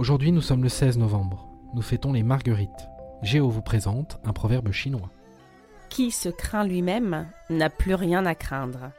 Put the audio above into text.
Aujourd'hui, nous sommes le 16 novembre. Nous fêtons les marguerites. Géo vous présente un proverbe chinois. Qui se craint lui-même n'a plus rien à craindre.